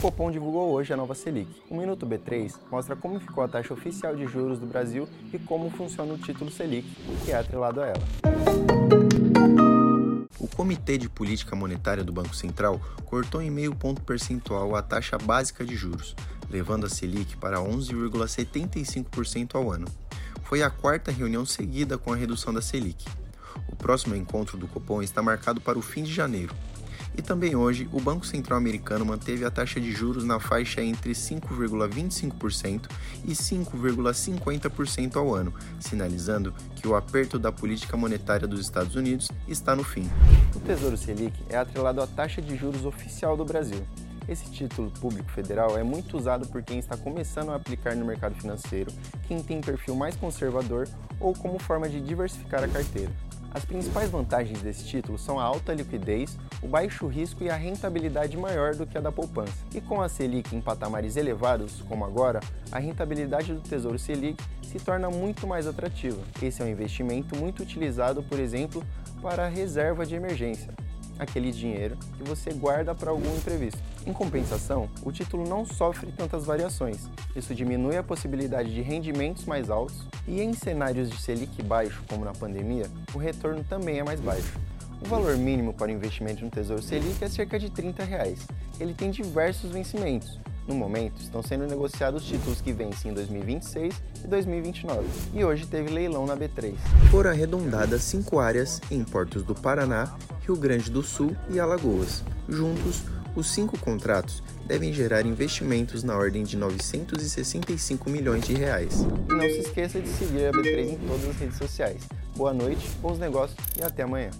Copom divulgou hoje a nova Selic. O Minuto B3 mostra como ficou a taxa oficial de juros do Brasil e como funciona o título Selic, que é atrelado a ela. O Comitê de Política Monetária do Banco Central cortou em meio ponto percentual a taxa básica de juros, levando a Selic para 11,75% ao ano. Foi a quarta reunião seguida com a redução da Selic. O próximo encontro do Copom está marcado para o fim de janeiro, e também hoje, o Banco Central Americano manteve a taxa de juros na faixa entre 5,25% e 5,50% ao ano, sinalizando que o aperto da política monetária dos Estados Unidos está no fim. O Tesouro Selic é atrelado à taxa de juros oficial do Brasil. Esse título público federal é muito usado por quem está começando a aplicar no mercado financeiro, quem tem perfil mais conservador ou como forma de diversificar a carteira. As principais vantagens desse título são a alta liquidez, o baixo risco e a rentabilidade maior do que a da poupança. E com a Selic em patamares elevados, como agora, a rentabilidade do Tesouro Selic se torna muito mais atrativa. Esse é um investimento muito utilizado, por exemplo, para a reserva de emergência, aquele dinheiro que você guarda para algum imprevisto. Em compensação, o título não sofre tantas variações. Isso diminui a possibilidade de rendimentos mais altos e em cenários de Selic baixo, como na pandemia, o retorno também é mais baixo. O valor mínimo para investimento no Tesouro Selic é cerca de 30 reais. Ele tem diversos vencimentos. No momento, estão sendo negociados títulos que vencem em 2026 e 2029, e hoje teve leilão na B3. Foram arredondadas cinco áreas em portos do Paraná, Rio Grande do Sul e Alagoas. Juntos, os cinco contratos devem gerar investimentos na ordem de 965 milhões de reais. E não se esqueça de seguir a B3 em todas as redes sociais. Boa noite, bons negócios e até amanhã.